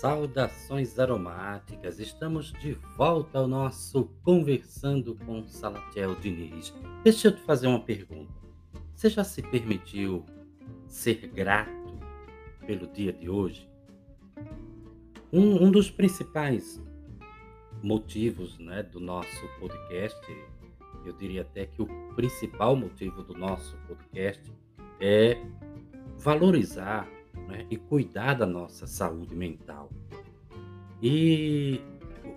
Saudações aromáticas, estamos de volta ao nosso Conversando com Salatiel Diniz. Deixa eu te fazer uma pergunta. Você já se permitiu ser grato pelo dia de hoje? Um, um dos principais motivos né, do nosso podcast, eu diria até que o principal motivo do nosso podcast é valorizar né, e cuidar da nossa saúde mental. E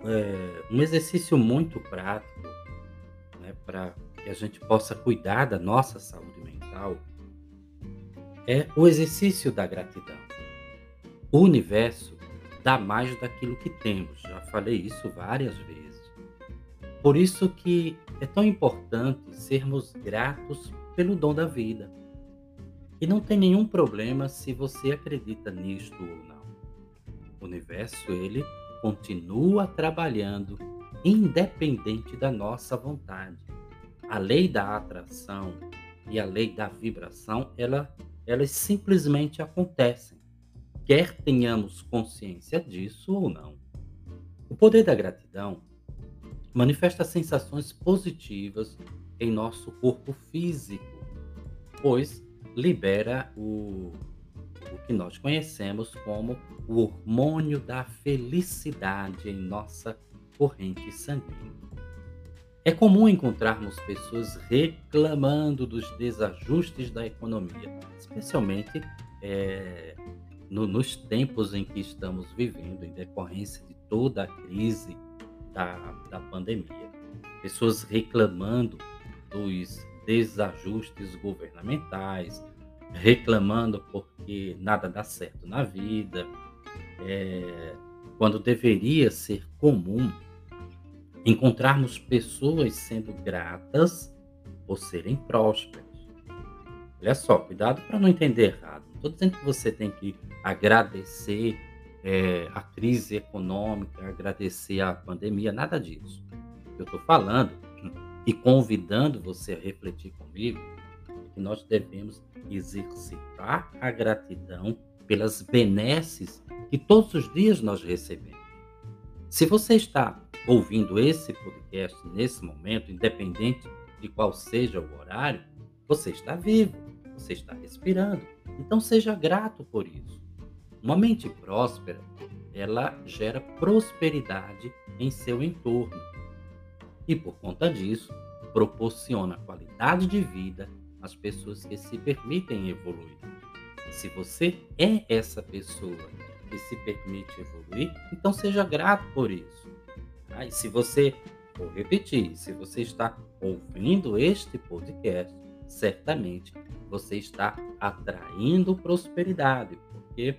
é, um exercício muito prático né, para que a gente possa cuidar da nossa saúde mental é o exercício da gratidão. O universo dá mais daquilo que temos, já falei isso várias vezes. Por isso que é tão importante sermos gratos pelo dom da vida. E não tem nenhum problema se você acredita nisto ou não. O universo, ele continua trabalhando independente da nossa vontade. A lei da atração e a lei da vibração, ela, elas simplesmente acontecem, quer tenhamos consciência disso ou não. O poder da gratidão manifesta sensações positivas em nosso corpo físico, pois libera o, o que nós conhecemos como o hormônio da felicidade em nossa corrente sanguínea. É comum encontrarmos pessoas reclamando dos desajustes da economia, especialmente é, no, nos tempos em que estamos vivendo, em decorrência de toda a crise da, da pandemia. Pessoas reclamando dos desajustes governamentais, reclamando porque nada dá certo na vida, é, quando deveria ser comum encontrarmos pessoas sendo gratas por serem prósperas. Olha só, cuidado para não entender errado. Não estou dizendo que você tem que agradecer é, a crise econômica, agradecer a pandemia, nada disso. Eu estou falando e convidando você a refletir comigo que nós devemos exercitar a gratidão pelas benesses que todos os dias nós recebemos. Se você está ouvindo esse podcast nesse momento, independente de qual seja o horário, você está vivo, você está respirando. Então seja grato por isso. Uma mente próspera, ela gera prosperidade em seu entorno. E por conta disso, proporciona qualidade de vida às pessoas que se permitem evoluir. Se você é essa pessoa que se permite evoluir, então seja grato por isso. Ah, e se você, vou repetir, se você está ouvindo este podcast, certamente você está atraindo prosperidade, porque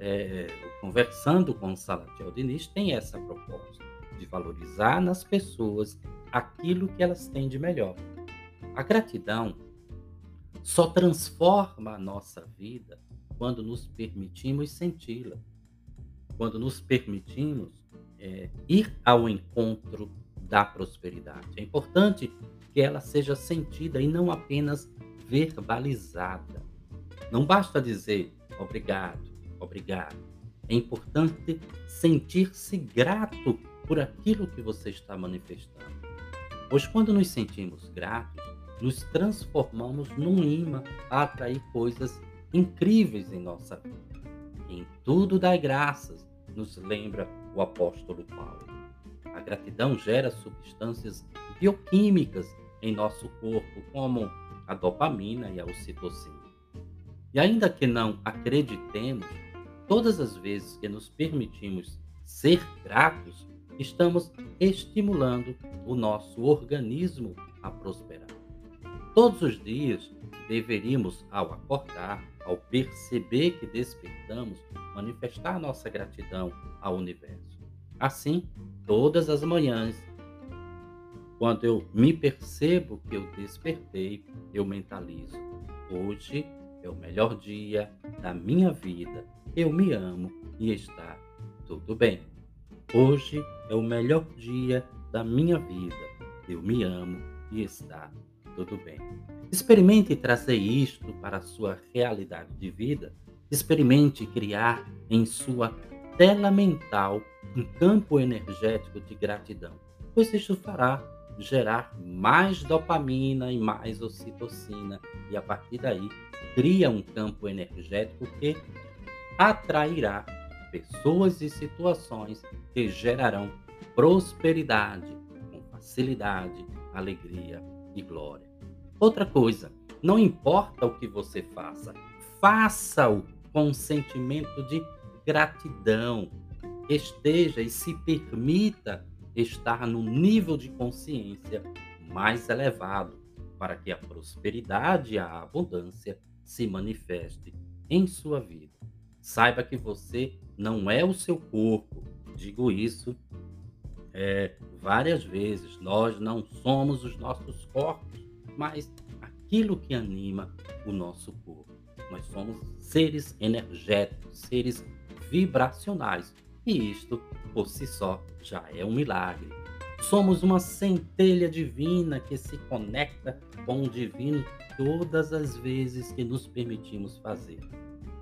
é, conversando com o Salatiel Diniz tem essa proposta de valorizar nas pessoas aquilo que elas têm de melhor. A gratidão só transforma a nossa vida quando nos permitimos senti-la, quando nos permitimos é, ir ao encontro da prosperidade. É importante que ela seja sentida e não apenas verbalizada. Não basta dizer obrigado, obrigado. É importante sentir-se grato por aquilo que você está manifestando. Pois quando nos sentimos gratos, nos transformamos num imã a atrair coisas incríveis em nossa vida. Em tudo dai graças, nos lembra o apóstolo Paulo. A gratidão gera substâncias bioquímicas em nosso corpo, como a dopamina e a ocitocina. E ainda que não acreditemos, todas as vezes que nos permitimos ser gratos, estamos estimulando o nosso organismo a prosperar. Todos os dias deveríamos, ao acordar, ao perceber que despertamos, manifestar nossa gratidão ao universo. Assim, todas as manhãs, quando eu me percebo que eu despertei, eu mentalizo: hoje é o melhor dia da minha vida, eu me amo e está tudo bem. Hoje é o melhor dia da minha vida, eu me amo e está tudo bem. Experimente trazer isto para a sua realidade de vida. Experimente criar em sua tela mental um campo energético de gratidão, pois isso fará gerar mais dopamina e mais ocitocina, e a partir daí cria um campo energético que atrairá pessoas e situações que gerarão prosperidade com facilidade, alegria e glória. Outra coisa, não importa o que você faça, faça-o com um sentimento de gratidão. Esteja e se permita estar num nível de consciência mais elevado para que a prosperidade e a abundância se manifeste em sua vida. Saiba que você não é o seu corpo. Digo isso é, várias vezes. Nós não somos os nossos corpos mas aquilo que anima o nosso corpo. Nós somos seres energéticos, seres vibracionais, e isto por si só já é um milagre. Somos uma centelha divina que se conecta com o divino todas as vezes que nos permitimos fazer.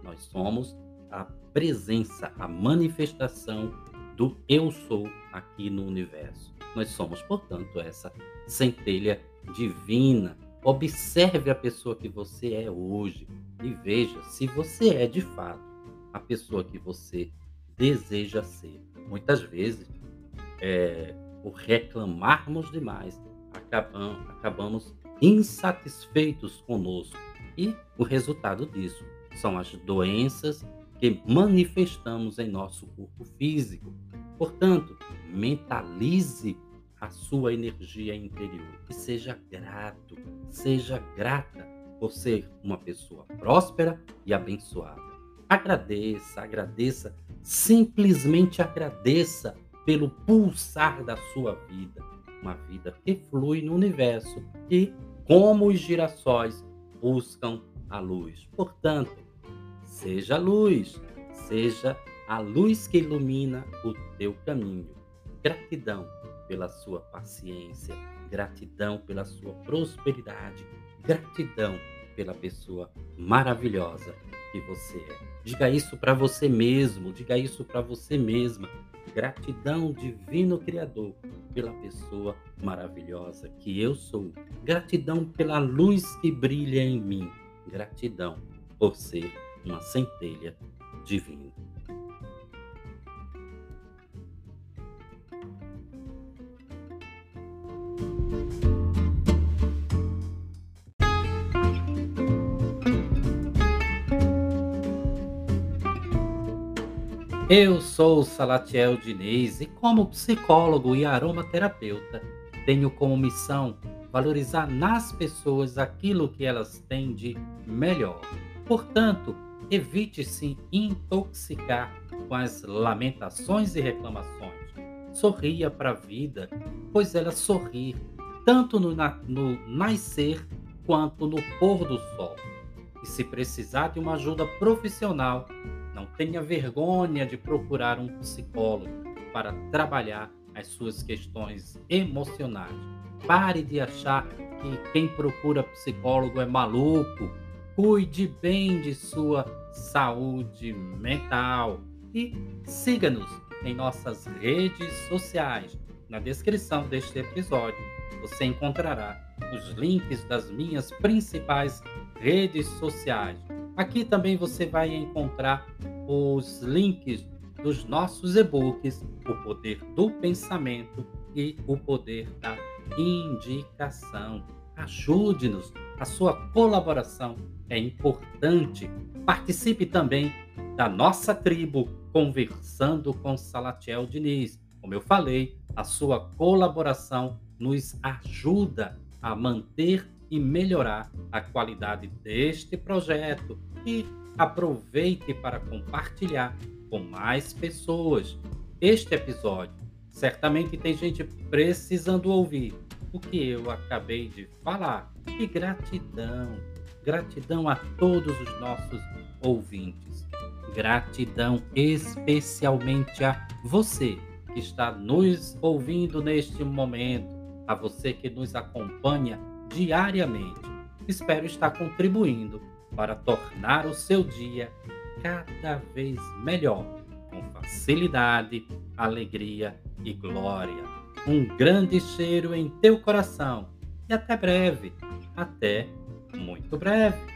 Nós somos a presença, a manifestação do eu sou aqui no universo. Nós somos, portanto, essa centelha divina. Observe a pessoa que você é hoje e veja se você é de fato a pessoa que você deseja ser. Muitas vezes, é, por reclamarmos demais, acabamos, acabamos insatisfeitos conosco. E o resultado disso são as doenças que manifestamos em nosso corpo físico. Portanto, mentalize a sua energia interior e seja grato, seja grata por ser uma pessoa próspera e abençoada. Agradeça, agradeça, simplesmente agradeça pelo pulsar da sua vida, uma vida que flui no universo e, como os girassóis, buscam a luz. Portanto, seja luz, seja a luz que ilumina o teu caminho. Gratidão pela sua paciência, gratidão pela sua prosperidade, gratidão pela pessoa maravilhosa que você é. Diga isso para você mesmo, diga isso para você mesma. Gratidão, Divino Criador, pela pessoa maravilhosa que eu sou. Gratidão pela luz que brilha em mim. Gratidão por ser uma centelha divina. Eu sou Salatiel Diniz e, como psicólogo e aromaterapeuta, tenho como missão valorizar nas pessoas aquilo que elas têm de melhor. Portanto, evite se intoxicar com as lamentações e reclamações. Sorria para a vida, pois ela sorri tanto no, no nascer quanto no pôr do sol. E se precisar de uma ajuda profissional, não tenha vergonha de procurar um psicólogo para trabalhar as suas questões emocionais. Pare de achar que quem procura psicólogo é maluco. Cuide bem de sua saúde mental e siga-nos em nossas redes sociais. Na descrição deste episódio você encontrará os links das minhas principais redes sociais Aqui também você vai encontrar os links dos nossos e-books, O Poder do Pensamento e O Poder da Indicação. Ajude-nos, a sua colaboração é importante. Participe também da nossa tribo Conversando com Salatiel Diniz. Como eu falei, a sua colaboração nos ajuda a manter e melhorar a qualidade deste projeto e aproveite para compartilhar com mais pessoas este episódio. Certamente tem gente precisando ouvir o que eu acabei de falar. E gratidão, gratidão a todos os nossos ouvintes. Gratidão especialmente a você que está nos ouvindo neste momento, a você que nos acompanha diariamente. Espero estar contribuindo para tornar o seu dia cada vez melhor, com facilidade, alegria e glória. Um grande cheiro em teu coração e até breve, até muito breve.